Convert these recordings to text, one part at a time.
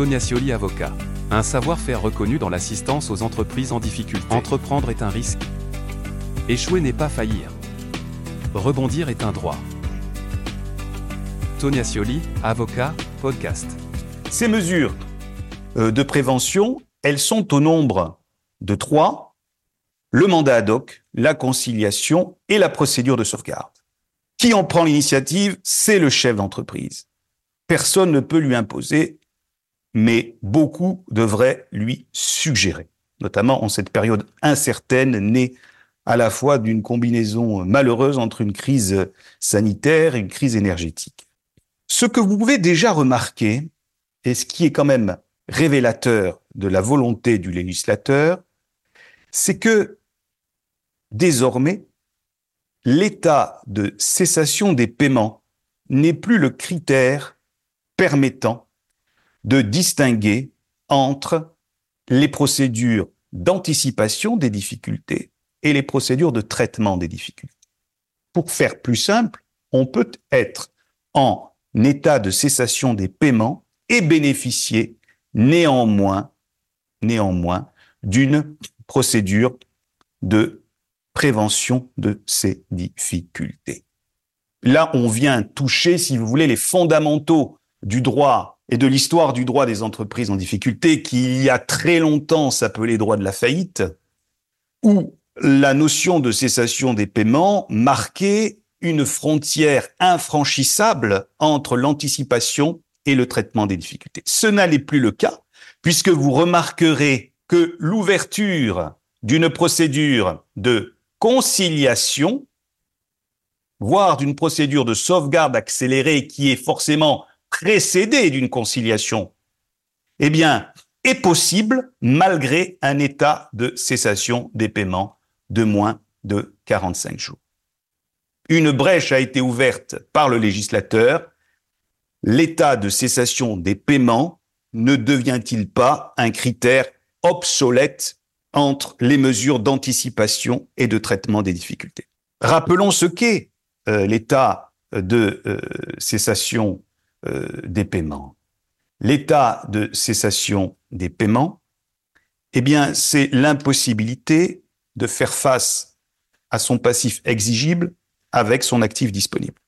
Tonia Scioli avocat. Un savoir-faire reconnu dans l'assistance aux entreprises en difficulté. Entreprendre est un risque. Échouer n'est pas faillir. Rebondir est un droit. Tonia Scioli, avocat, podcast. Ces mesures euh, de prévention, elles sont au nombre de trois. Le mandat ad hoc, la conciliation et la procédure de sauvegarde. Qui en prend l'initiative C'est le chef d'entreprise. Personne ne peut lui imposer, mais beaucoup devraient lui suggérer, notamment en cette période incertaine née à la fois d'une combinaison malheureuse entre une crise sanitaire et une crise énergétique. Ce que vous pouvez déjà remarquer, et ce qui est quand même révélateur de la volonté du législateur, c'est que désormais, l'état de cessation des paiements n'est plus le critère permettant de distinguer entre les procédures d'anticipation des difficultés et les procédures de traitement des difficultés. Pour faire plus simple, on peut être en état de cessation des paiements et bénéficier néanmoins, d'une procédure de prévention de ces difficultés. Là, on vient toucher, si vous voulez, les fondamentaux du droit et de l'histoire du droit des entreprises en difficulté, qui il y a très longtemps s'appelait droit de la faillite, où la notion de cessation des paiements marquait une frontière infranchissable entre l'anticipation et le traitement des difficultés. Ce n'allait plus le cas, puisque vous remarquerez que l'ouverture d'une procédure de conciliation, voire d'une procédure de sauvegarde accélérée qui est forcément précédée d'une conciliation, eh bien, est possible malgré un état de cessation des paiements de moins de 45 jours. Une brèche a été ouverte par le législateur. L'état de cessation des paiements ne devient-il pas un critère obsolète entre les mesures d'anticipation et de traitement des difficultés? Rappelons ce qu'est euh, l'état de euh, cessation euh, des paiements. L'état de cessation des paiements, eh bien, c'est l'impossibilité de faire face à son passif exigible avec son actif disponible.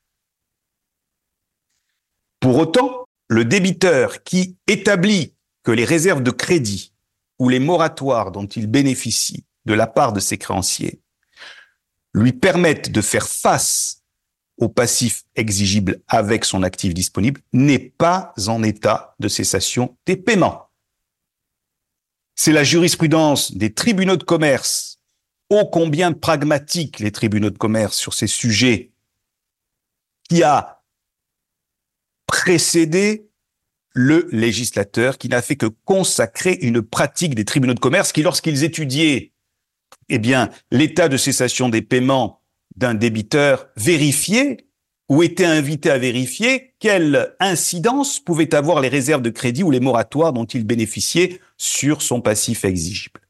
Pour autant, le débiteur qui établit que les réserves de crédit ou les moratoires dont il bénéficie de la part de ses créanciers lui permettent de faire face au passif exigible avec son actif disponible n'est pas en état de cessation des paiements. C'est la jurisprudence des tribunaux de commerce, ô combien pragmatique les tribunaux de commerce sur ces sujets, qui a précédé le législateur qui n'a fait que consacrer une pratique des tribunaux de commerce qui, lorsqu'ils étudiaient, eh bien, l'état de cessation des paiements d'un débiteur, vérifiaient ou étaient invités à vérifier quelle incidence pouvaient avoir les réserves de crédit ou les moratoires dont il bénéficiait sur son passif exigible.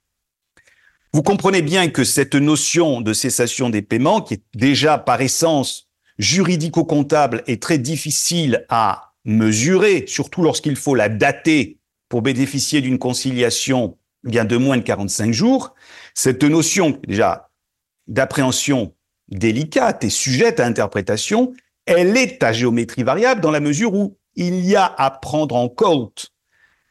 Vous comprenez bien que cette notion de cessation des paiements, qui est déjà par essence juridico-comptable, est très difficile à mesurer, surtout lorsqu'il faut la dater pour bénéficier d'une conciliation bien de moins de 45 jours, cette notion déjà d'appréhension délicate et sujette à interprétation, elle est à géométrie variable dans la mesure où il y a à prendre en compte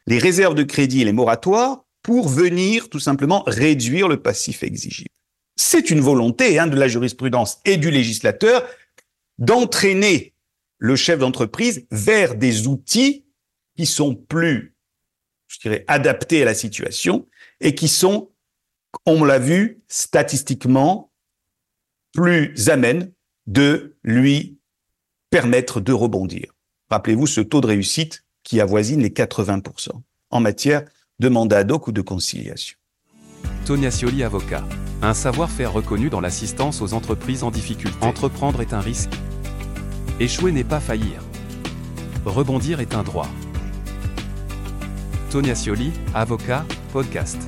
les réserves de crédit et les moratoires pour venir tout simplement réduire le passif exigible. C'est une volonté hein, de la jurisprudence et du législateur d'entraîner le chef d'entreprise vers des outils qui sont plus, je dirais, adaptés à la situation et qui sont, on l'a vu, statistiquement plus amènes de lui permettre de rebondir. Rappelez-vous ce taux de réussite qui avoisine les 80% en matière de mandat ad hoc ou de conciliation. Tonia Scioli, avocat. Un savoir-faire reconnu dans l'assistance aux entreprises en difficulté. Entreprendre est un risque. Échouer n'est pas faillir. Rebondir est un droit. Tonia Scioli, avocat, podcast.